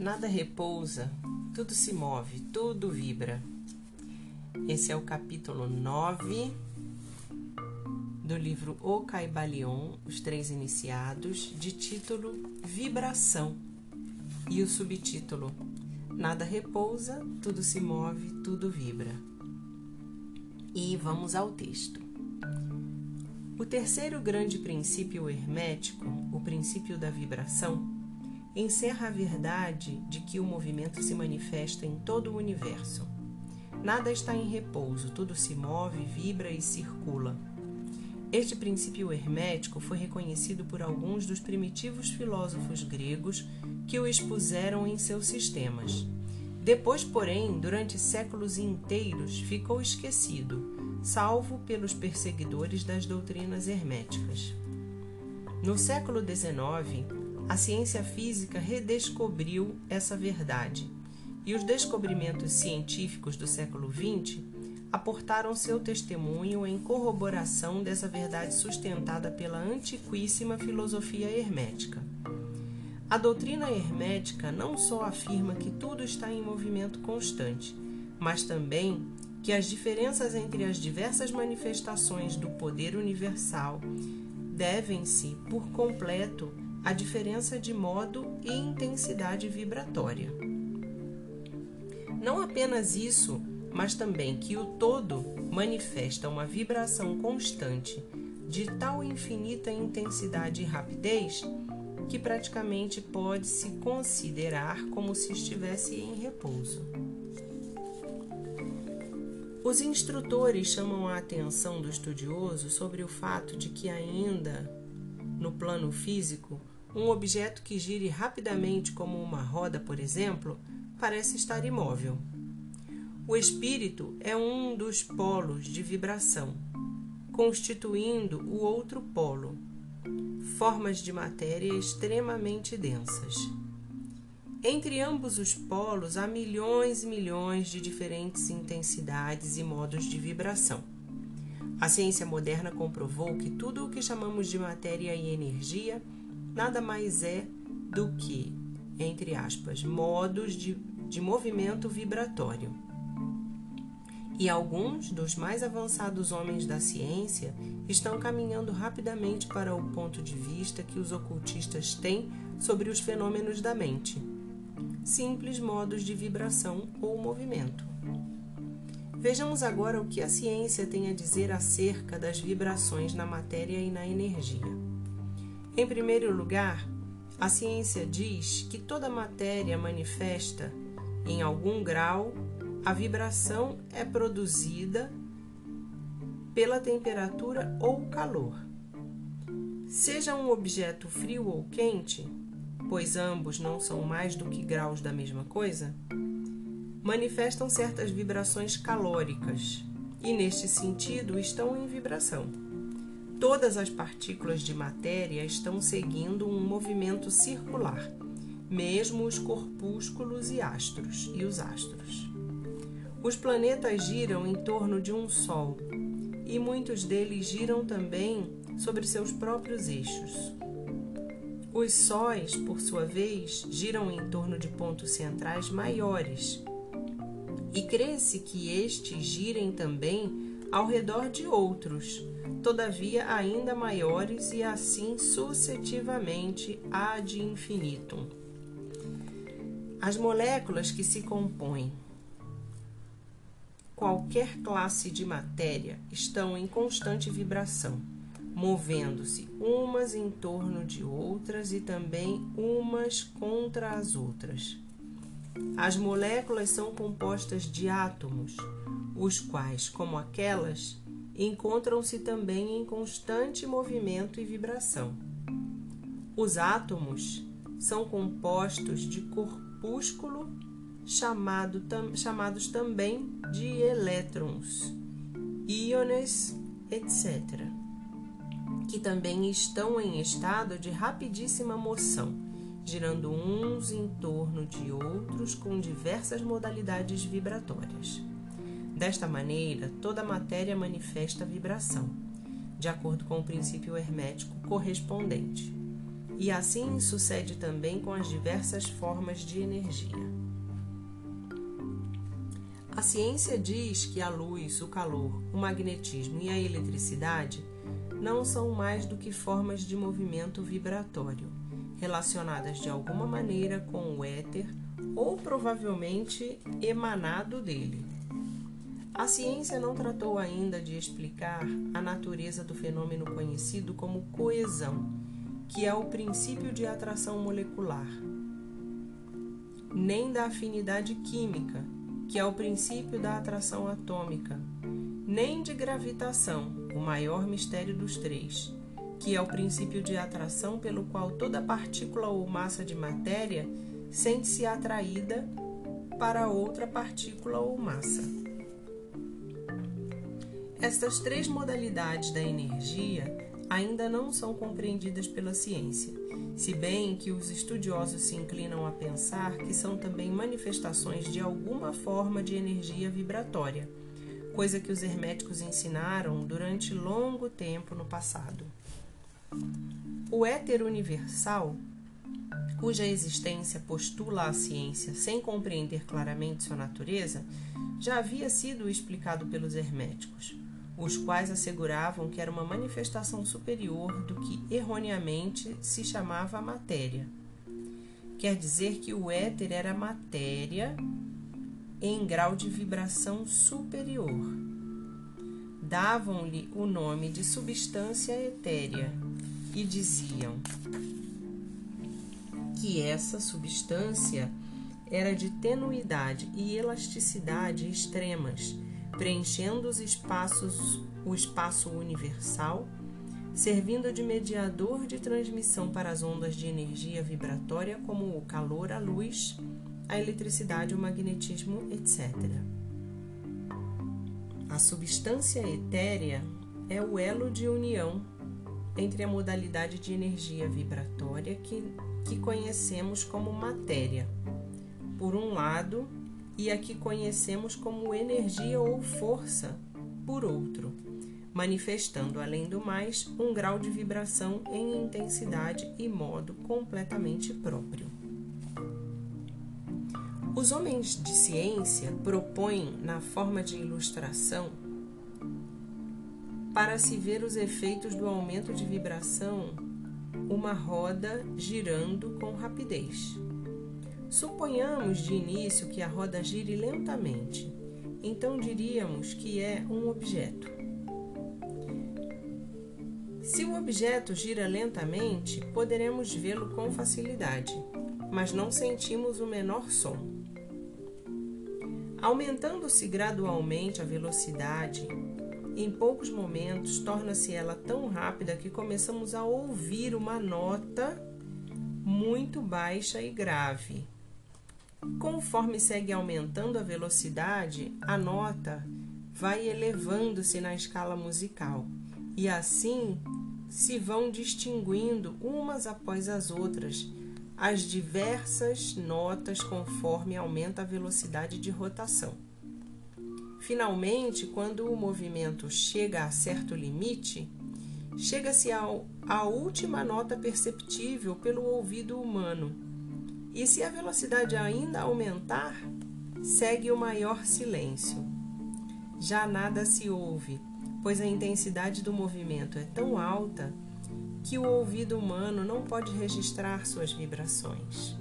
Nada repousa, tudo se move, tudo vibra. Esse é o capítulo 9 do livro O Caibalion, Os Três Iniciados, de título Vibração, e o subtítulo Nada repousa, tudo se move, tudo vibra. E vamos ao texto. O terceiro grande princípio hermético, o princípio da vibração, encerra a verdade de que o movimento se manifesta em todo o universo. Nada está em repouso, tudo se move, vibra e circula. Este princípio hermético foi reconhecido por alguns dos primitivos filósofos gregos que o expuseram em seus sistemas. Depois, porém, durante séculos inteiros ficou esquecido, salvo pelos perseguidores das doutrinas herméticas. No século XIX, a ciência física redescobriu essa verdade e os descobrimentos científicos do século XX aportaram seu testemunho em corroboração dessa verdade sustentada pela antiquíssima filosofia hermética. A doutrina hermética não só afirma que tudo está em movimento constante, mas também que as diferenças entre as diversas manifestações do poder universal devem-se por completo a diferença de modo e intensidade vibratória. Não apenas isso, mas também que o todo manifesta uma vibração constante de tal infinita intensidade e rapidez que praticamente pode se considerar como se estivesse em repouso. Os instrutores chamam a atenção do estudioso sobre o fato de que, ainda no plano físico, um objeto que gire rapidamente, como uma roda, por exemplo, parece estar imóvel. O espírito é um dos polos de vibração, constituindo o outro polo, formas de matéria extremamente densas. Entre ambos os polos há milhões e milhões de diferentes intensidades e modos de vibração. A ciência moderna comprovou que tudo o que chamamos de matéria e energia nada mais é do que, entre aspas, modos de, de movimento vibratório. E alguns dos mais avançados homens da ciência estão caminhando rapidamente para o ponto de vista que os ocultistas têm sobre os fenômenos da mente simples modos de vibração ou movimento. Vejamos agora o que a ciência tem a dizer acerca das vibrações na matéria e na energia. Em primeiro lugar, a ciência diz que toda matéria manifesta, em algum grau, a vibração é produzida pela temperatura ou calor. Seja um objeto frio ou quente, pois ambos não são mais do que graus da mesma coisa, manifestam certas vibrações calóricas e, neste sentido, estão em vibração. Todas as partículas de matéria estão seguindo um movimento circular, mesmo os corpúsculos e astros e os astros. Os planetas giram em torno de um Sol e muitos deles giram também sobre seus próprios eixos. Os sóis, por sua vez, giram em torno de pontos centrais maiores e crê-se que estes girem também ao redor de outros todavia ainda maiores e assim sucessivamente ad infinitum. As moléculas que se compõem qualquer classe de matéria estão em constante vibração, movendo-se umas em torno de outras e também umas contra as outras. As moléculas são compostas de átomos, os quais, como aquelas, encontram-se também em constante movimento e vibração. Os átomos são compostos de corpúsculo chamado, tam, chamados também de elétrons, íons, etc., que também estão em estado de rapidíssima moção, girando uns em torno de outros com diversas modalidades vibratórias. Desta maneira, toda matéria manifesta vibração, de acordo com o princípio hermético correspondente. E assim sucede também com as diversas formas de energia. A ciência diz que a luz, o calor, o magnetismo e a eletricidade não são mais do que formas de movimento vibratório, relacionadas de alguma maneira com o éter ou provavelmente emanado dele. A ciência não tratou ainda de explicar a natureza do fenômeno conhecido como coesão, que é o princípio de atração molecular, nem da afinidade química, que é o princípio da atração atômica, nem de gravitação, o maior mistério dos três, que é o princípio de atração pelo qual toda partícula ou massa de matéria sente-se atraída para outra partícula ou massa. Estas três modalidades da energia ainda não são compreendidas pela ciência, se bem que os estudiosos se inclinam a pensar que são também manifestações de alguma forma de energia vibratória, coisa que os herméticos ensinaram durante longo tempo no passado. O éter universal, cuja existência postula a ciência sem compreender claramente sua natureza, já havia sido explicado pelos herméticos os quais asseguravam que era uma manifestação superior do que erroneamente se chamava matéria. Quer dizer que o éter era matéria em grau de vibração superior. Davam-lhe o nome de substância etérea e diziam que essa substância era de tenuidade e elasticidade extremas preenchendo os espaços, o espaço universal, servindo de mediador de transmissão para as ondas de energia vibratória como o calor, a luz, a eletricidade, o magnetismo, etc. A substância etérea é o elo de união entre a modalidade de energia vibratória que, que conhecemos como matéria, por um lado, e a que conhecemos como energia ou força, por outro, manifestando, além do mais, um grau de vibração em intensidade e modo completamente próprio. Os homens de ciência propõem, na forma de ilustração, para se ver os efeitos do aumento de vibração, uma roda girando com rapidez. Suponhamos de início que a roda gire lentamente, então diríamos que é um objeto. Se o objeto gira lentamente, poderemos vê-lo com facilidade, mas não sentimos o menor som. Aumentando-se gradualmente a velocidade, em poucos momentos torna-se ela tão rápida que começamos a ouvir uma nota muito baixa e grave. Conforme segue aumentando a velocidade, a nota vai elevando-se na escala musical e assim se vão distinguindo umas após as outras as diversas notas conforme aumenta a velocidade de rotação. Finalmente, quando o movimento chega a certo limite, chega-se à última nota perceptível pelo ouvido humano e se a velocidade ainda aumentar, segue o maior silêncio. Já nada se ouve, pois a intensidade do movimento é tão alta que o ouvido humano não pode registrar suas vibrações.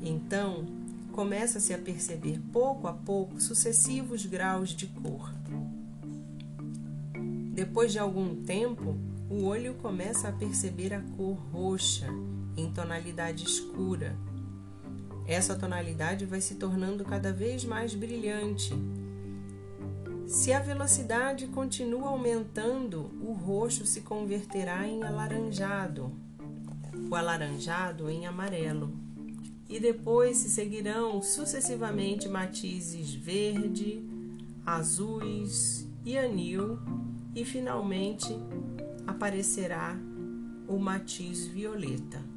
Então, começa-se a perceber pouco a pouco sucessivos graus de cor. Depois de algum tempo, o olho começa a perceber a cor roxa em tonalidade escura essa tonalidade vai se tornando cada vez mais brilhante. Se a velocidade continua aumentando, o roxo se converterá em alaranjado, o alaranjado em amarelo. E depois se seguirão sucessivamente matizes verde, azuis e anil, e finalmente aparecerá o matiz violeta.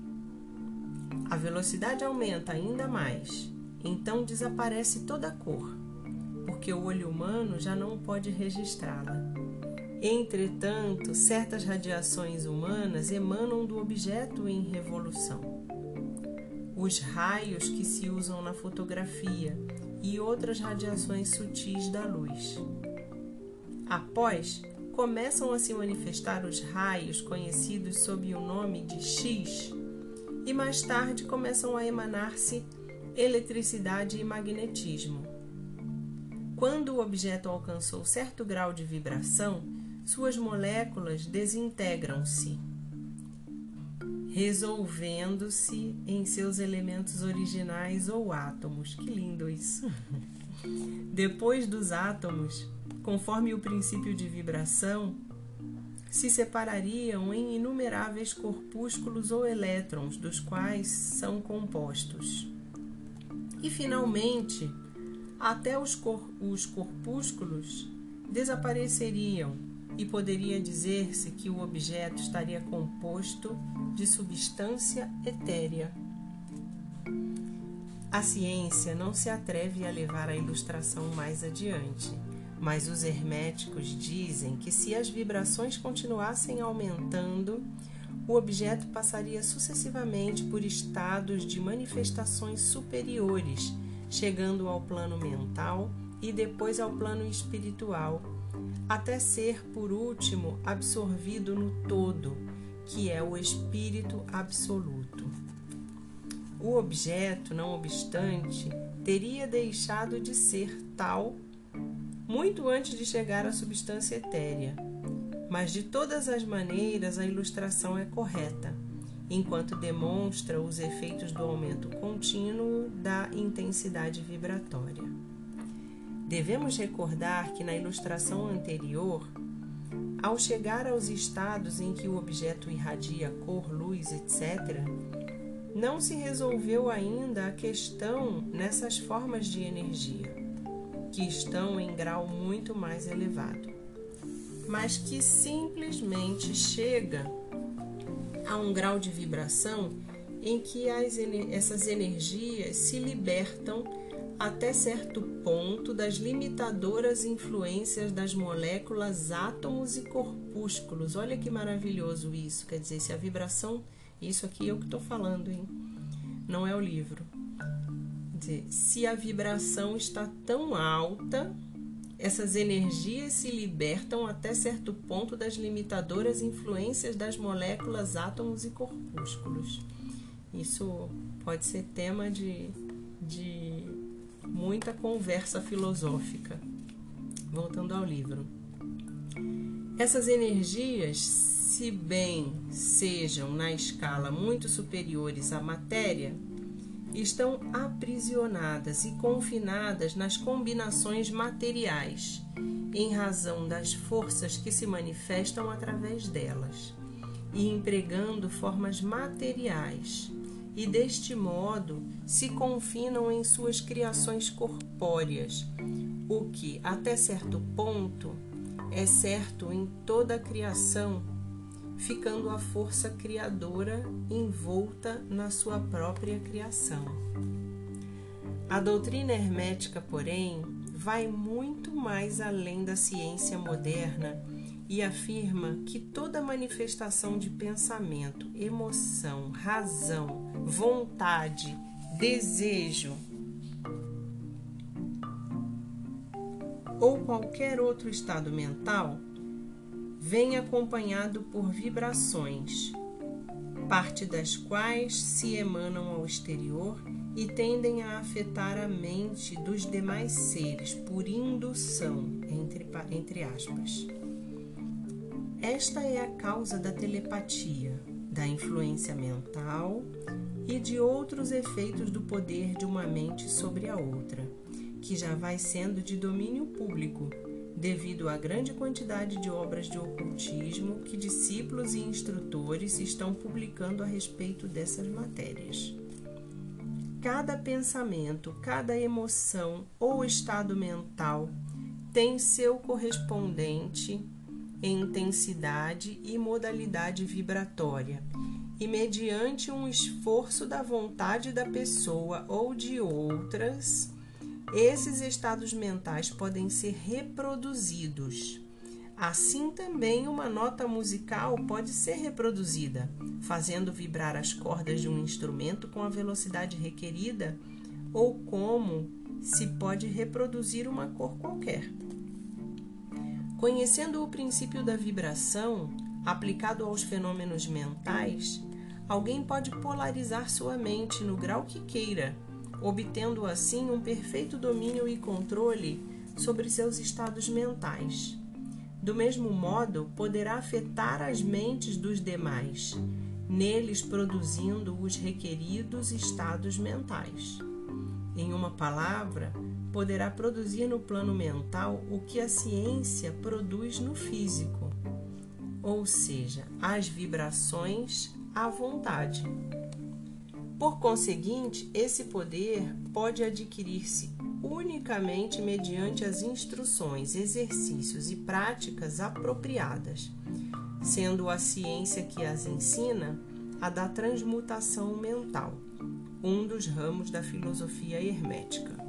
A velocidade aumenta ainda mais, então desaparece toda a cor, porque o olho humano já não pode registrá-la. Entretanto, certas radiações humanas emanam do objeto em revolução. Os raios que se usam na fotografia e outras radiações sutis da luz. Após, começam a se manifestar os raios conhecidos sob o nome de X, e mais tarde começam a emanar-se eletricidade e magnetismo. Quando o objeto alcançou certo grau de vibração, suas moléculas desintegram-se, resolvendo-se em seus elementos originais ou átomos. Que lindo isso! Depois dos átomos, conforme o princípio de vibração, se separariam em inumeráveis corpúsculos ou elétrons, dos quais são compostos. E, finalmente, até os, cor os corpúsculos desapareceriam e poderia dizer-se que o objeto estaria composto de substância etérea. A ciência não se atreve a levar a ilustração mais adiante, mas os herméticos dizem que se as vibrações continuassem aumentando, o objeto passaria sucessivamente por estados de manifestações superiores, chegando ao plano mental e depois ao plano espiritual até ser, por último, absorvido no todo, que é o espírito absoluto. O objeto, não obstante, teria deixado de ser tal muito antes de chegar à substância etérea. Mas de todas as maneiras a ilustração é correta, enquanto demonstra os efeitos do aumento contínuo da intensidade vibratória. Devemos recordar que na ilustração anterior, ao chegar aos estados em que o objeto irradia cor, luz, etc., não se resolveu ainda a questão nessas formas de energia, que estão em grau muito mais elevado, mas que simplesmente chega a um grau de vibração em que as, essas energias se libertam até certo ponto das limitadoras influências das moléculas, átomos e corpúsculos. Olha que maravilhoso isso. Quer dizer, se a vibração. Isso aqui é o que estou falando, hein? Não é o livro. Se a vibração está tão alta, essas energias se libertam até certo ponto das limitadoras influências das moléculas, átomos e corpúsculos. Isso pode ser tema de, de muita conversa filosófica. Voltando ao livro. Essas energias, se bem sejam na escala muito superiores à matéria, estão aprisionadas e confinadas nas combinações materiais, em razão das forças que se manifestam através delas, e empregando formas materiais, e deste modo se confinam em suas criações corpóreas, o que, até certo ponto, é certo em toda a criação, ficando a força criadora envolta na sua própria criação. A doutrina hermética, porém, vai muito mais além da ciência moderna e afirma que toda manifestação de pensamento, emoção, razão, vontade, desejo ou qualquer outro estado mental vem acompanhado por vibrações, parte das quais se emanam ao exterior e tendem a afetar a mente dos demais seres por indução, entre, entre aspas. Esta é a causa da telepatia, da influência mental e de outros efeitos do poder de uma mente sobre a outra, que já vai sendo de domínio público, devido à grande quantidade de obras de ocultismo que discípulos e instrutores estão publicando a respeito dessas matérias. Cada pensamento, cada emoção ou estado mental tem seu correspondente em intensidade e modalidade vibratória, e mediante um esforço da vontade da pessoa ou de outras, esses estados mentais podem ser reproduzidos, Assim também uma nota musical pode ser reproduzida, fazendo vibrar as cordas de um instrumento com a velocidade requerida, ou como se pode reproduzir uma cor qualquer. Conhecendo o princípio da vibração aplicado aos fenômenos mentais, alguém pode polarizar sua mente no grau que queira, obtendo assim um perfeito domínio e controle sobre seus estados mentais. Do mesmo modo, poderá afetar as mentes dos demais, neles produzindo os requeridos estados mentais. Em uma palavra, poderá produzir no plano mental o que a ciência produz no físico, ou seja, as vibrações à vontade. Por conseguinte, esse poder pode adquirir-se unicamente mediante as instruções, exercícios e práticas apropriadas, sendo a ciência que as ensina a da transmutação mental um dos ramos da filosofia hermética.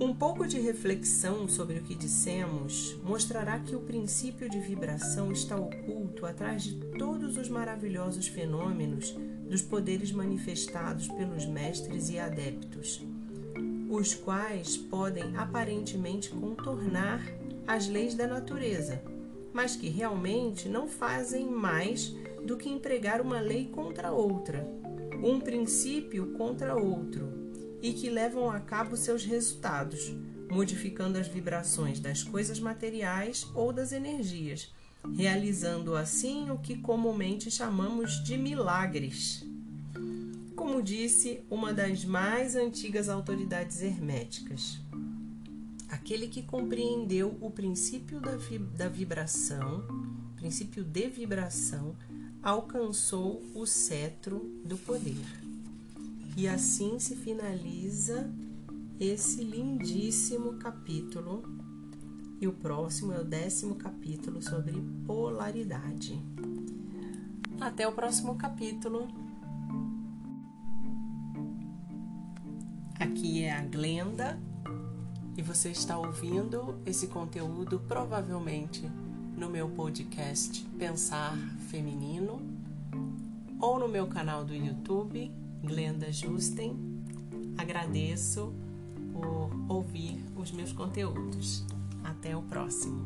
Um pouco de reflexão sobre o que dissemos mostrará que o princípio de vibração está oculto atrás de todos os maravilhosos fenômenos dos poderes manifestados pelos mestres e adeptos, os quais podem aparentemente contornar as leis da natureza, mas que realmente não fazem mais do que empregar uma lei contra outra um princípio contra outro e que levam a cabo seus resultados, modificando as vibrações das coisas materiais ou das energias, realizando assim o que comumente chamamos de milagres. Como disse uma das mais antigas autoridades herméticas, aquele que compreendeu o princípio da, da vibração, princípio de vibração, alcançou o cetro do poder. E assim se finaliza esse lindíssimo capítulo. E o próximo é o décimo capítulo sobre polaridade. Até o próximo capítulo. Aqui é a Glenda e você está ouvindo esse conteúdo provavelmente no meu podcast Pensar Feminino ou no meu canal do YouTube, Glenda Justen. Agradeço por ouvir os meus conteúdos. Até o próximo.